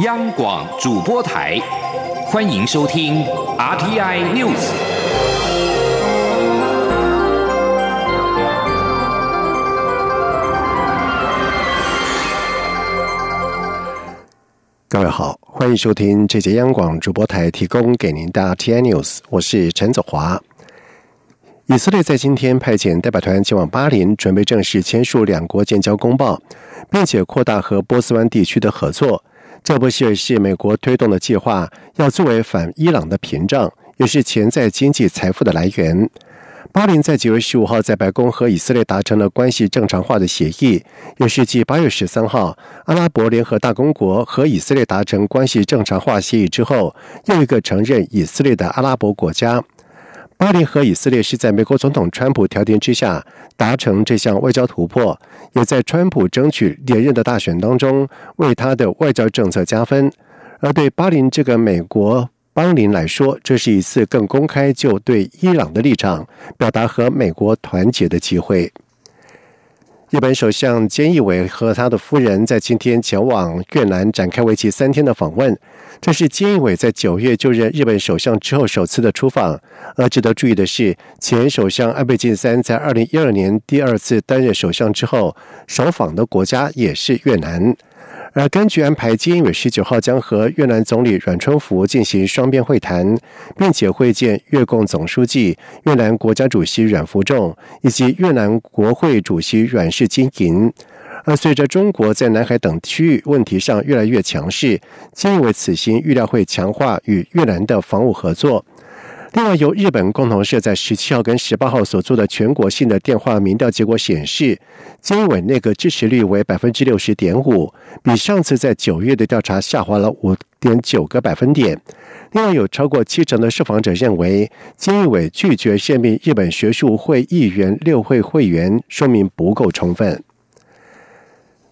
央广主播台，欢迎收听 RTI News。各位好，欢迎收听这节央广主播台提供给您的 RTI News，我是陈子华。以色列在今天派遣代表团前往巴林，准备正式签署两国建交公报，并且扩大和波斯湾地区的合作。这不是是美国推动的计划，要作为反伊朗的屏障，也是潜在经济财富的来源。巴林在九月十五号在白宫和以色列达成了关系正常化的协议，也是继八月十三号阿拉伯联合大公国和以色列达成关系正常化协议之后，又一个承认以色列的阿拉伯国家。巴林和以色列是在美国总统川普调停之下达成这项外交突破，也在川普争取连任的大选当中为他的外交政策加分。而对巴林这个美国邦邻来说，这是一次更公开就对伊朗的立场表达和美国团结的机会。日本首相菅义伟和他的夫人在今天前往越南展开为期三天的访问。这是菅义伟在九月就任日本首相之后首次的出访。而值得注意的是，前首相安倍晋三在二零一二年第二次担任首相之后，首访的国家也是越南。而根据安排，菅义伟十九号将和越南总理阮春福进行双边会谈，并且会见越共总书记、越南国家主席阮福仲以及越南国会主席阮氏金银。而随着中国在南海等区域问题上越来越强势，菅义伟此行预料会强化与越南的防务合作。另外，由日本共同社在十七号跟十八号所做的全国性的电话民调结果显示，菅义伟内阁支持率为百分之六十点五，比上次在九月的调查下滑了五点九个百分点。另外，有超过七成的受访者认为，菅义伟拒绝任命日本学术会议员六会会员，说明不够充分。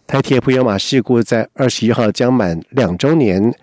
台铁普悠马事故在二十一号将满两周年，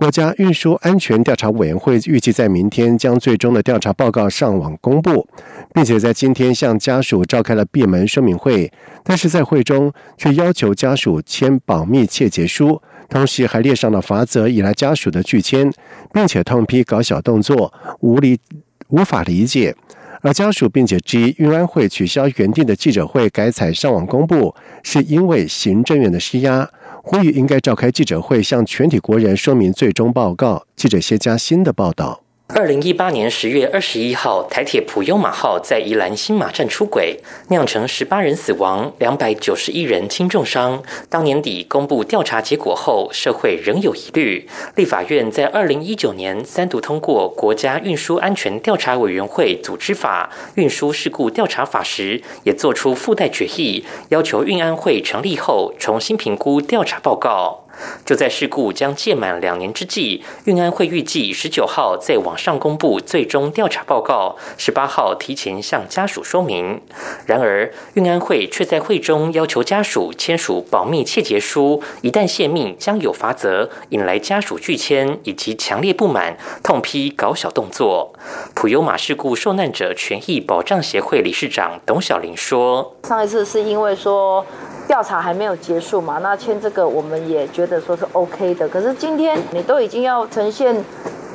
国家运输安全调查委员会预计在明天将最终的调查报告上网公布，并且在今天向家属召开了闭门说明会，但是在会中却要求家属签保密切结书，同时还列上了罚则以来家属的拒签，并且痛批搞小动作无理无法理解。而家属并且质疑运安会取消原定的记者会，改采上网公布，是因为行政院的施压，呼吁应该召开记者会，向全体国人说明最终报告。记者谢佳欣的报道。二零一八年十月二十一号，台铁普悠马号在宜兰新马站出轨，酿成十八人死亡、两百九十一人轻重伤。当年底公布调查结果后，社会仍有疑虑。立法院在二零一九年三读通过《国家运输安全调查委员会组织法》《运输事故调查法》时，也做出附带决议，要求运安会成立后重新评估调查报告。就在事故将届满两年之际，运安会预计十九号在网上公布最终调查报告，十八号提前向家属说明。然而，运安会却在会中要求家属签署保密切结书，一旦泄密将有罚则，引来家属拒签以及强烈不满，痛批搞小动作。普悠马事故受难者权益保障协会理事长董小玲说：“上一次是因为说。”调查还没有结束嘛？那签这个我们也觉得说是 OK 的。可是今天你都已经要呈现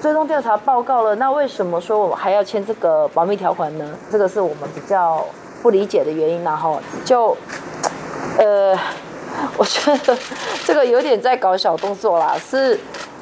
最终调查报告了，那为什么说我们还要签这个保密条款呢？这个是我们比较不理解的原因。然后就 呃，我觉得这个有点在搞小动作啦。是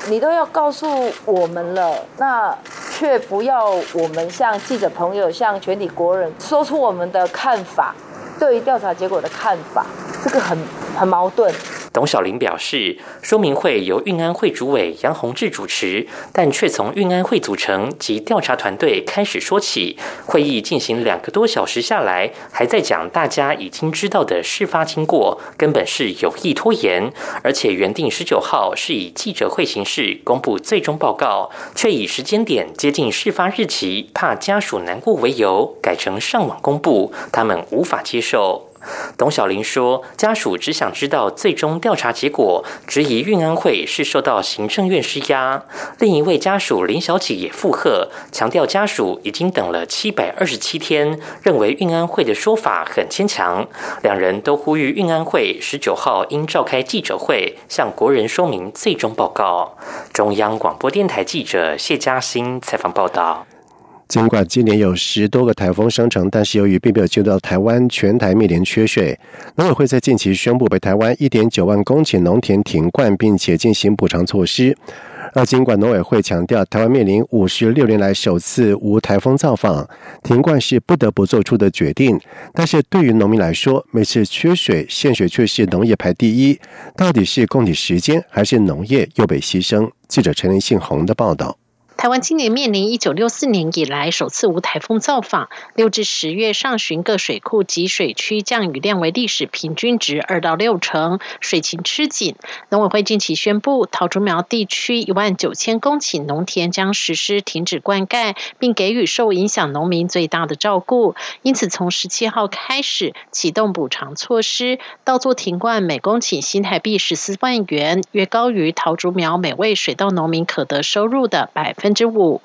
你都要告诉我们了，那却不要我们向记者朋友、向全体国人说出我们的看法，对于调查结果的看法。这个很很矛盾。董小玲表示，说明会由运安会主委杨宏志主持，但却从运安会组成及调查团队开始说起。会议进行两个多小时下来，还在讲大家已经知道的事发经过，根本是有意拖延。而且原定十九号是以记者会形式公布最终报告，却以时间点接近事发日期，怕家属难过为由，改成上网公布，他们无法接受。董小玲说，家属只想知道最终调查结果，质疑运安会是受到行政院施压。另一位家属林小姐也附和，强调家属已经等了七百二十七天，认为运安会的说法很牵强。两人都呼吁运安会十九号应召开记者会，向国人说明最终报告。中央广播电台记者谢嘉欣采访报道。尽管今年有十多个台风生成，但是由于并没有进入到台湾，全台面临缺水。农委会在近期宣布，北台湾一点九万公顷农田停灌，并且进行补偿措施。而尽管农委会强调，台湾面临五十六年来首次无台风造访，停灌是不得不做出的决定。但是对于农民来说，每次缺水限水却是农业排第一，到底是供给时间，还是农业又被牺牲？记者陈林信宏的报道。台湾今年面临一九六四年以来首次无台风造访，六至十月上旬各水库及水区降雨量为历史平均值二到六成，水情吃紧。农委会近期宣布，桃竹苗地区一万九千公顷农田将实施停止灌溉，并给予受影响农民最大的照顾。因此，从十七号开始启动补偿措施，稻作停灌每公顷新台币十四万元，约高于桃竹苗每位水稻农民可得收入的百分。之五，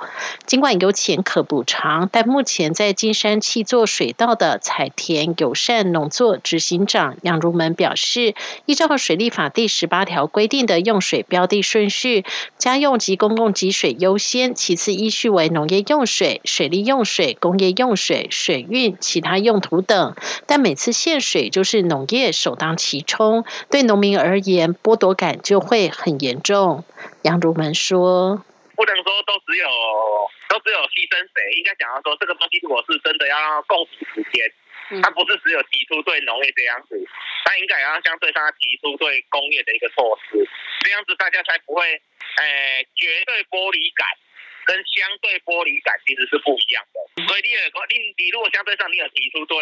尽管有钱可补偿，但目前在金山七座水稻的彩田友善农作执行长杨如门表示，依照水利法第十八条规定的用水标的顺序，家用及公共给水优先，其次依序为农业用水、水利用水、工业用水、水运、其他用途等。但每次限水就是农业首当其冲，对农民而言剥夺感就会很严重。杨如门说。不能说都只有都只有牺牲谁，应该讲要说这个东西如果是真的要共处时间，它不是只有提出对农业这样子，它应该要相对上提出对工业的一个措施，这样子大家才不会，诶绝对剥离感跟相对剥离感其实是不一样的。所以你有你你如果相对上你有提出对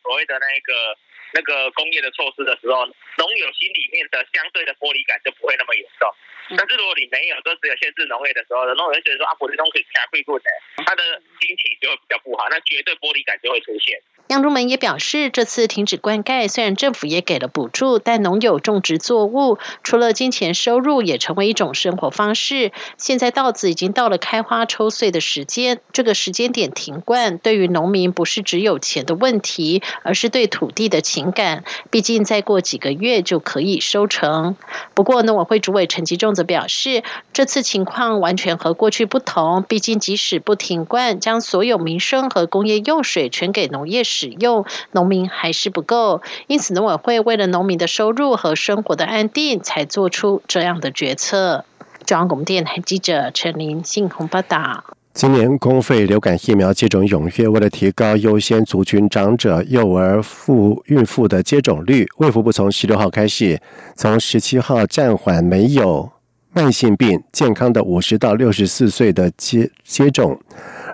所谓的那个那个工业的措施的时候，农友心里面的相对的玻璃感就不会那么严重。但是如果你没有，都只有限制农业的时候，农友会觉得说啊，我的东西太贵贵的，他的心情就会比较不好，那绝对玻璃感就会出现。杨如门也表示，这次停止灌溉，虽然政府也给了补助，但农友种植作物除了金钱收入，也成为一种生活方式。现在稻子已经到了开花抽穗的时间，这个时间点停灌，对于农民不是只有钱的问题，而是对土地的情敏感。毕竟再过几个月就可以收成。不过农委会主委陈吉仲则表示，这次情况完全和过去不同。毕竟即使不停灌，将所有民生和工业用水全给农业使用，农民还是不够。因此，农委会为了农民的收入和生活的安定，才做出这样的决策。中央广播电台记者陈林信鸿报道。今年公费流感疫苗接种踊跃，为了提高优先族群长者、幼儿、妇孕妇的接种率，卫福部从十六号开始，从十七号暂缓没有慢性病、健康的五十到六十四岁的接接种。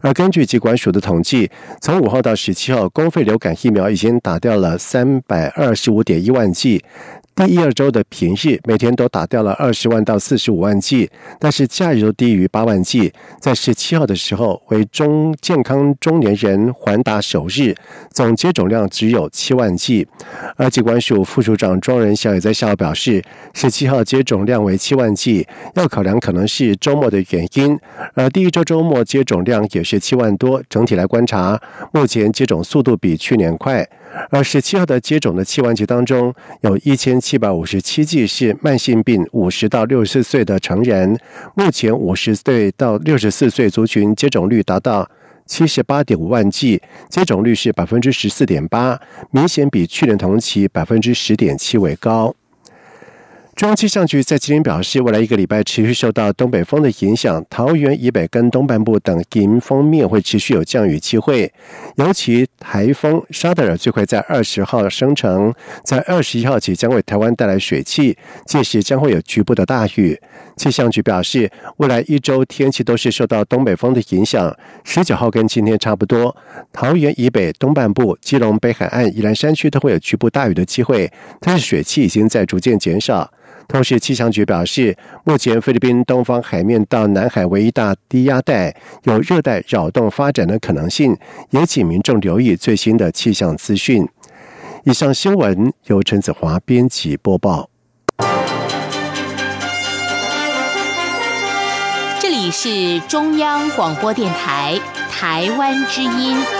而根据疾管署的统计，从五号到十七号，公费流感疫苗已经打掉了三百二十五点一万剂。第一二周的平日，每天都打掉了二十万到四十五万剂，但是假日都低于八万剂。在十七号的时候，为中健康中年人环打首日，总接种量只有七万剂。而疾管署副署长庄仁祥也在下午表示，十七号接种量为七万剂，要考量可能是周末的原因。而第一周周末接种量也是七万多，整体来观察，目前接种速度比去年快。而十七号的接种的七万剂当中，有一千七百五十七剂是慢性病五十到六十四岁的成人。目前五十岁到六十四岁族群接种率达到七十八点五万剂，接种率是百分之十四点八，明显比去年同期百分之十点七为高。中央气象局在今天表示，未来一个礼拜持续受到东北风的影响，桃园以北跟东半部等迎风面会持续有降雨机会。尤其台风沙德尔最快在二十号生成，在二十一号起将为台湾带来水汽，届时将会有局部的大雨。气象局表示，未来一周天气都是受到东北风的影响。十九号跟今天差不多，桃园以北东半部、基隆北海岸、宜兰山区都会有局部大雨的机会，但是水汽已经在逐渐减少。同时，气象局表示，目前菲律宾东方海面到南海为一大低压带，有热带扰动发展的可能性，也请民众留意最新的气象资讯。以上新闻由陈子华编辑播报。里是中央广播电台台湾之音。